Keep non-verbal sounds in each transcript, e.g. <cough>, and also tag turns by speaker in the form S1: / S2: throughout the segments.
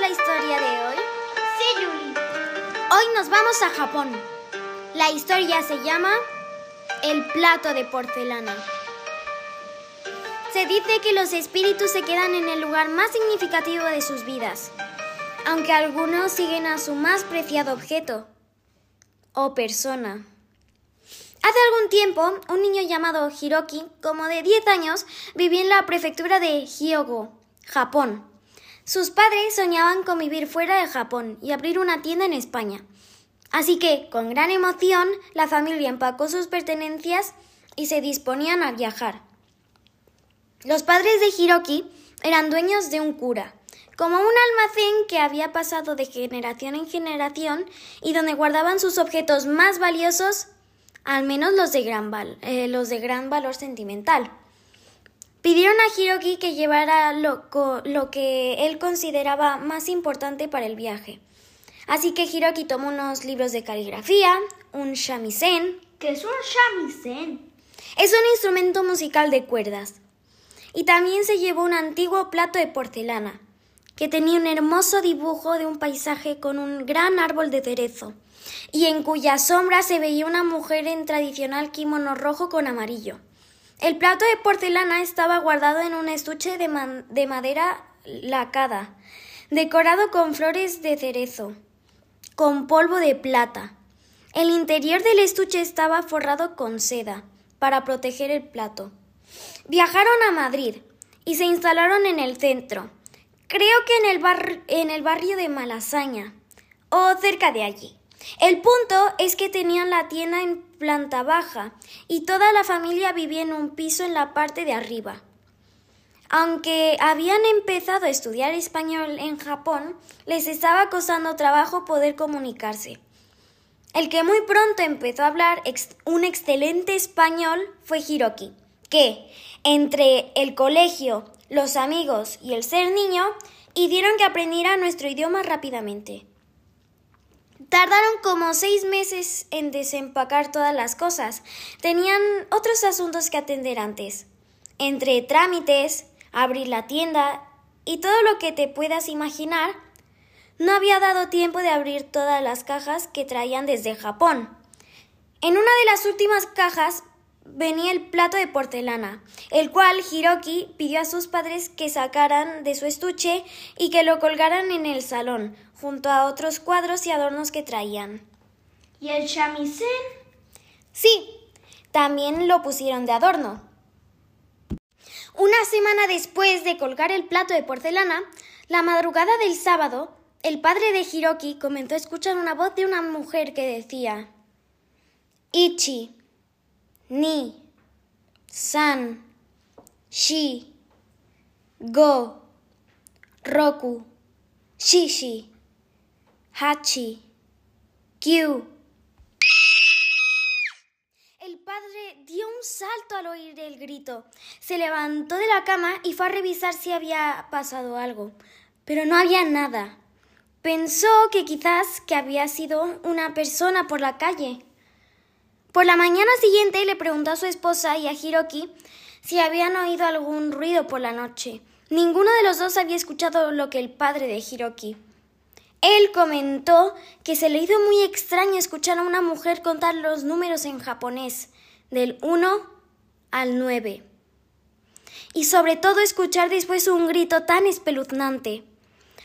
S1: la historia de hoy?
S2: Sí, Yuli.
S1: Hoy nos vamos a Japón. La historia se llama El plato de porcelana. Se dice que los espíritus se quedan en el lugar más significativo de sus vidas, aunque algunos siguen a su más preciado objeto o persona. Hace algún tiempo, un niño llamado Hiroki, como de 10 años, vivía en la prefectura de Hyogo, Japón. Sus padres soñaban con vivir fuera de Japón y abrir una tienda en España. Así que, con gran emoción, la familia empacó sus pertenencias y se disponían a viajar. Los padres de Hiroki eran dueños de un cura, como un almacén que había pasado de generación en generación y donde guardaban sus objetos más valiosos al menos los de gran, eh, los de gran valor sentimental. Pidieron a Hiroki que llevara lo, lo que él consideraba más importante para el viaje. Así que Hiroki tomó unos libros de caligrafía, un shamisen.
S2: ¿Qué es un shamisen?
S1: Es un instrumento musical de cuerdas. Y también se llevó un antiguo plato de porcelana, que tenía un hermoso dibujo de un paisaje con un gran árbol de cerezo y en cuya sombra se veía una mujer en tradicional kimono rojo con amarillo. El plato de porcelana estaba guardado en un estuche de, de madera lacada, decorado con flores de cerezo, con polvo de plata. El interior del estuche estaba forrado con seda, para proteger el plato. Viajaron a Madrid y se instalaron en el centro, creo que en el, en el barrio de Malasaña, o cerca de allí. El punto es que tenían la tienda en planta baja y toda la familia vivía en un piso en la parte de arriba. Aunque habían empezado a estudiar español en Japón, les estaba costando trabajo poder comunicarse. El que muy pronto empezó a hablar un excelente español fue Hiroki, que, entre el colegio, los amigos y el ser niño, hicieron que aprendiera nuestro idioma rápidamente. Tardaron como seis meses en desempacar todas las cosas. Tenían otros asuntos que atender antes. Entre trámites, abrir la tienda y todo lo que te puedas imaginar, no había dado tiempo de abrir todas las cajas que traían desde Japón. En una de las últimas cajas venía el plato de porcelana, el cual Hiroki pidió a sus padres que sacaran de su estuche y que lo colgaran en el salón, junto a otros cuadros y adornos que traían.
S2: ¿Y el chamisén?
S1: Sí, también lo pusieron de adorno. Una semana después de colgar el plato de porcelana, la madrugada del sábado, el padre de Hiroki comenzó a escuchar una voz de una mujer que decía Ichi, Ni, San, Shi, Go, Roku, Shishi. Hachi. Kyu. El padre dio un salto al oír el grito. Se levantó de la cama y fue a revisar si había pasado algo. Pero no había nada. Pensó que quizás que había sido una persona por la calle. Por la mañana siguiente le preguntó a su esposa y a Hiroki si habían oído algún ruido por la noche. Ninguno de los dos había escuchado lo que el padre de Hiroki. Él comentó que se le hizo muy extraño escuchar a una mujer contar los números en japonés, del 1 al 9. Y sobre todo escuchar después un grito tan espeluznante.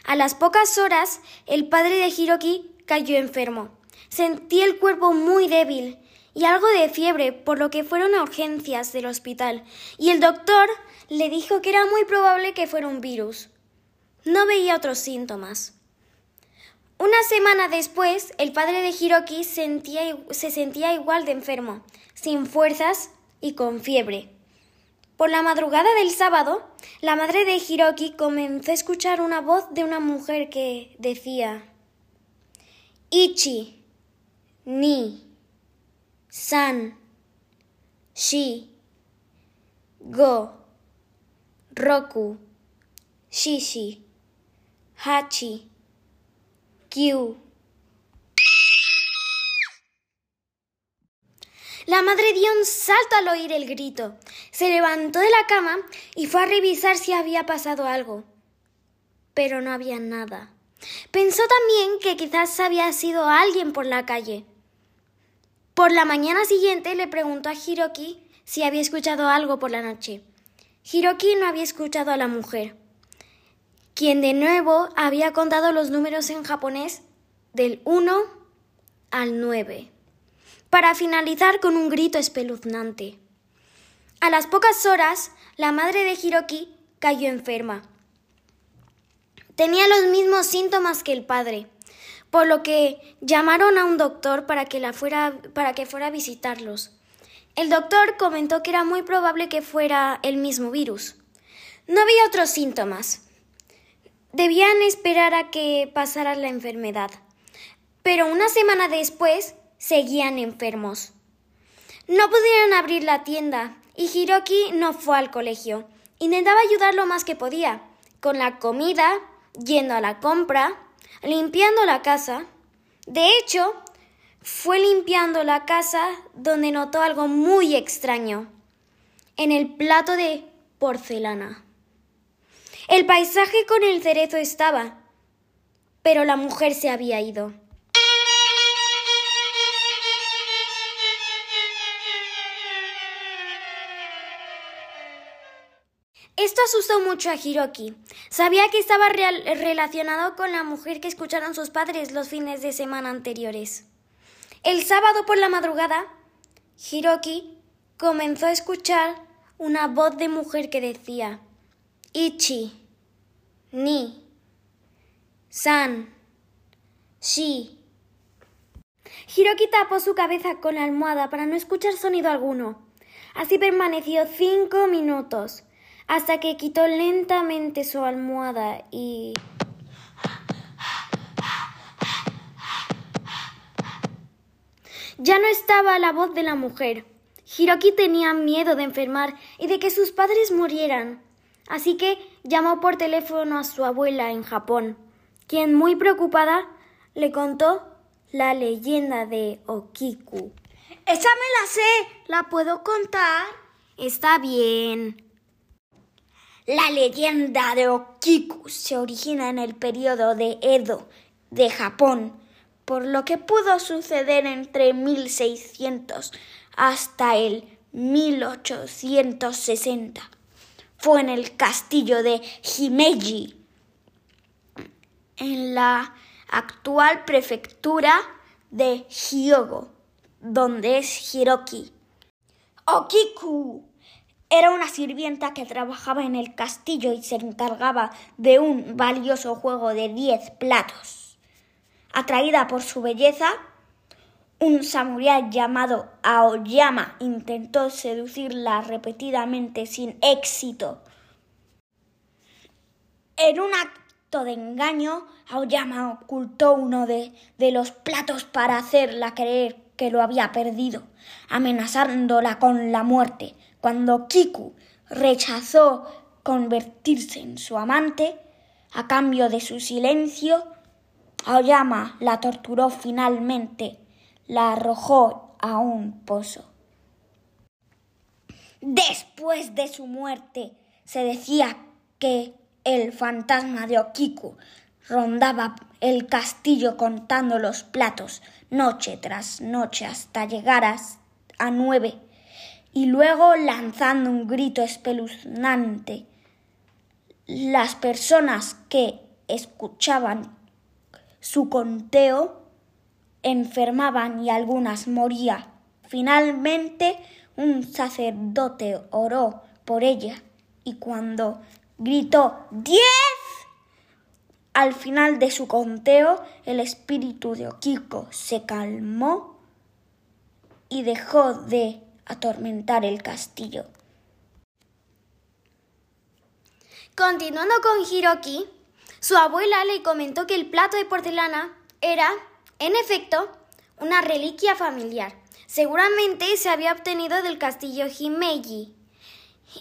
S1: A las pocas horas, el padre de Hiroki cayó enfermo. Sentía el cuerpo muy débil y algo de fiebre, por lo que fueron urgencias del hospital, y el doctor le dijo que era muy probable que fuera un virus. No veía otros síntomas. Una semana después, el padre de Hiroki se sentía igual de enfermo, sin fuerzas y con fiebre. Por la madrugada del sábado, la madre de Hiroki comenzó a escuchar una voz de una mujer que decía Ichi, Ni, San, Shi, Go, Roku, Shishi, Hachi. La madre dio un salto al oír el grito. Se levantó de la cama y fue a revisar si había pasado algo. Pero no había nada. Pensó también que quizás había sido alguien por la calle. Por la mañana siguiente le preguntó a Hiroki si había escuchado algo por la noche. Hiroki no había escuchado a la mujer, quien de nuevo había contado los números en japonés del 1 al 9, para finalizar con un grito espeluznante. A las pocas horas, la madre de Hiroki cayó enferma. Tenía los mismos síntomas que el padre, por lo que llamaron a un doctor para que, la fuera, para que fuera a visitarlos. El doctor comentó que era muy probable que fuera el mismo virus. No había otros síntomas. Debían esperar a que pasara la enfermedad. Pero una semana después seguían enfermos. No pudieron abrir la tienda y Hiroki no fue al colegio. Intentaba ayudar lo más que podía, con la comida, yendo a la compra, limpiando la casa. De hecho, fue limpiando la casa donde notó algo muy extraño en el plato de porcelana. El paisaje con el cerezo estaba, pero la mujer se había ido. Esto asustó mucho a Hiroki. Sabía que estaba relacionado con la mujer que escucharon sus padres los fines de semana anteriores. El sábado por la madrugada, Hiroki comenzó a escuchar una voz de mujer que decía Ichi, Ni, San, Shi. Hiroki tapó su cabeza con la almohada para no escuchar sonido alguno. Así permaneció cinco minutos hasta que quitó lentamente su almohada y... Ya no estaba la voz de la mujer. Hiroki tenía miedo de enfermar y de que sus padres murieran. Así que llamó por teléfono a su abuela en Japón, quien muy preocupada le contó la leyenda de Okiku.
S2: Esa me la sé. ¿La puedo contar?
S1: Está bien.
S2: La leyenda de Okiku se origina en el periodo de Edo de Japón, por lo que pudo suceder entre 1600 hasta el 1860. Fue en el castillo de Himeji, en la actual prefectura de Hyogo, donde es Hiroki. Okiku era una sirvienta que trabajaba en el castillo y se encargaba de un valioso juego de diez platos. Atraída por su belleza, un samurái llamado Aoyama intentó seducirla repetidamente sin éxito. En un acto de engaño, Aoyama ocultó uno de, de los platos para hacerla creer que lo había perdido, amenazándola con la muerte. Cuando Kiku rechazó convertirse en su amante, a cambio de su silencio, Aoyama la torturó finalmente, la arrojó a un pozo. Después de su muerte, se decía que el fantasma de Okiku rondaba el castillo contando los platos noche tras noche hasta llegar a nueve y luego lanzando un grito espeluznante. Las personas que escuchaban su conteo enfermaban y algunas morían. Finalmente un sacerdote oró por ella y cuando gritó ¡Diez! Al final de su conteo el espíritu de Okiko se calmó y dejó de atormentar el castillo.
S1: Continuando con Hiroki, su abuela le comentó que el plato de porcelana era, en efecto, una reliquia familiar. Seguramente se había obtenido del castillo Himeji.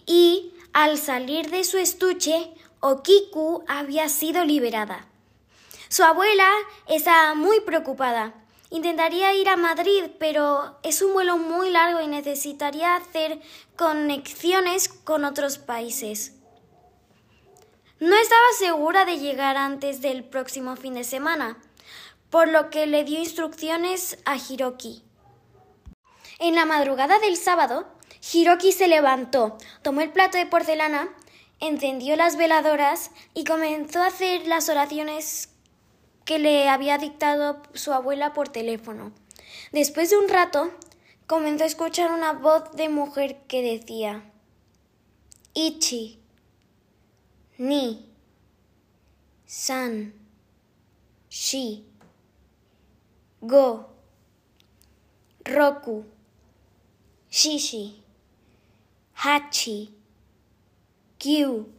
S1: Y al salir de su estuche, Okiku había sido liberada. Su abuela estaba muy preocupada Intentaría ir a Madrid, pero es un vuelo muy largo y necesitaría hacer conexiones con otros países. No estaba segura de llegar antes del próximo fin de semana, por lo que le dio instrucciones a Hiroki. En la madrugada del sábado, Hiroki se levantó, tomó el plato de porcelana, encendió las veladoras y comenzó a hacer las oraciones que le había dictado su abuela por teléfono. Después de un rato, comenzó a escuchar una voz de mujer que decía Ichi, Ni, San, Shi, Go, Roku, Shishi, Hachi, Kyu.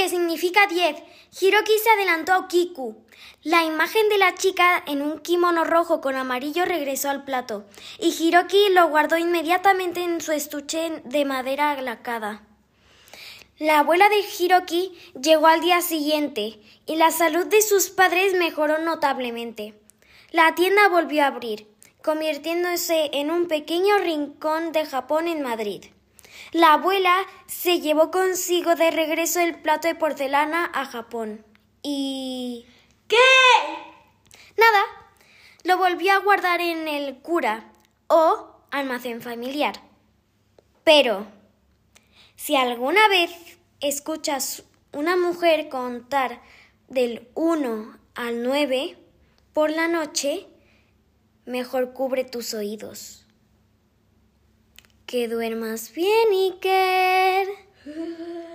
S1: que significa 10. Hiroki se adelantó a Okiku. La imagen de la chica en un kimono rojo con amarillo regresó al plato, y Hiroki lo guardó inmediatamente en su estuche de madera lacada. La abuela de Hiroki llegó al día siguiente, y la salud de sus padres mejoró notablemente. La tienda volvió a abrir, convirtiéndose en un pequeño rincón de Japón en Madrid. La abuela se llevó consigo de regreso el plato de porcelana a Japón. Y...
S2: ¿Qué?
S1: Nada. Lo volvió a guardar en el cura o almacén familiar. Pero, si alguna vez escuchas una mujer contar del 1 al 9 por la noche, mejor cubre tus oídos. Que duermas bien, Iker. <laughs>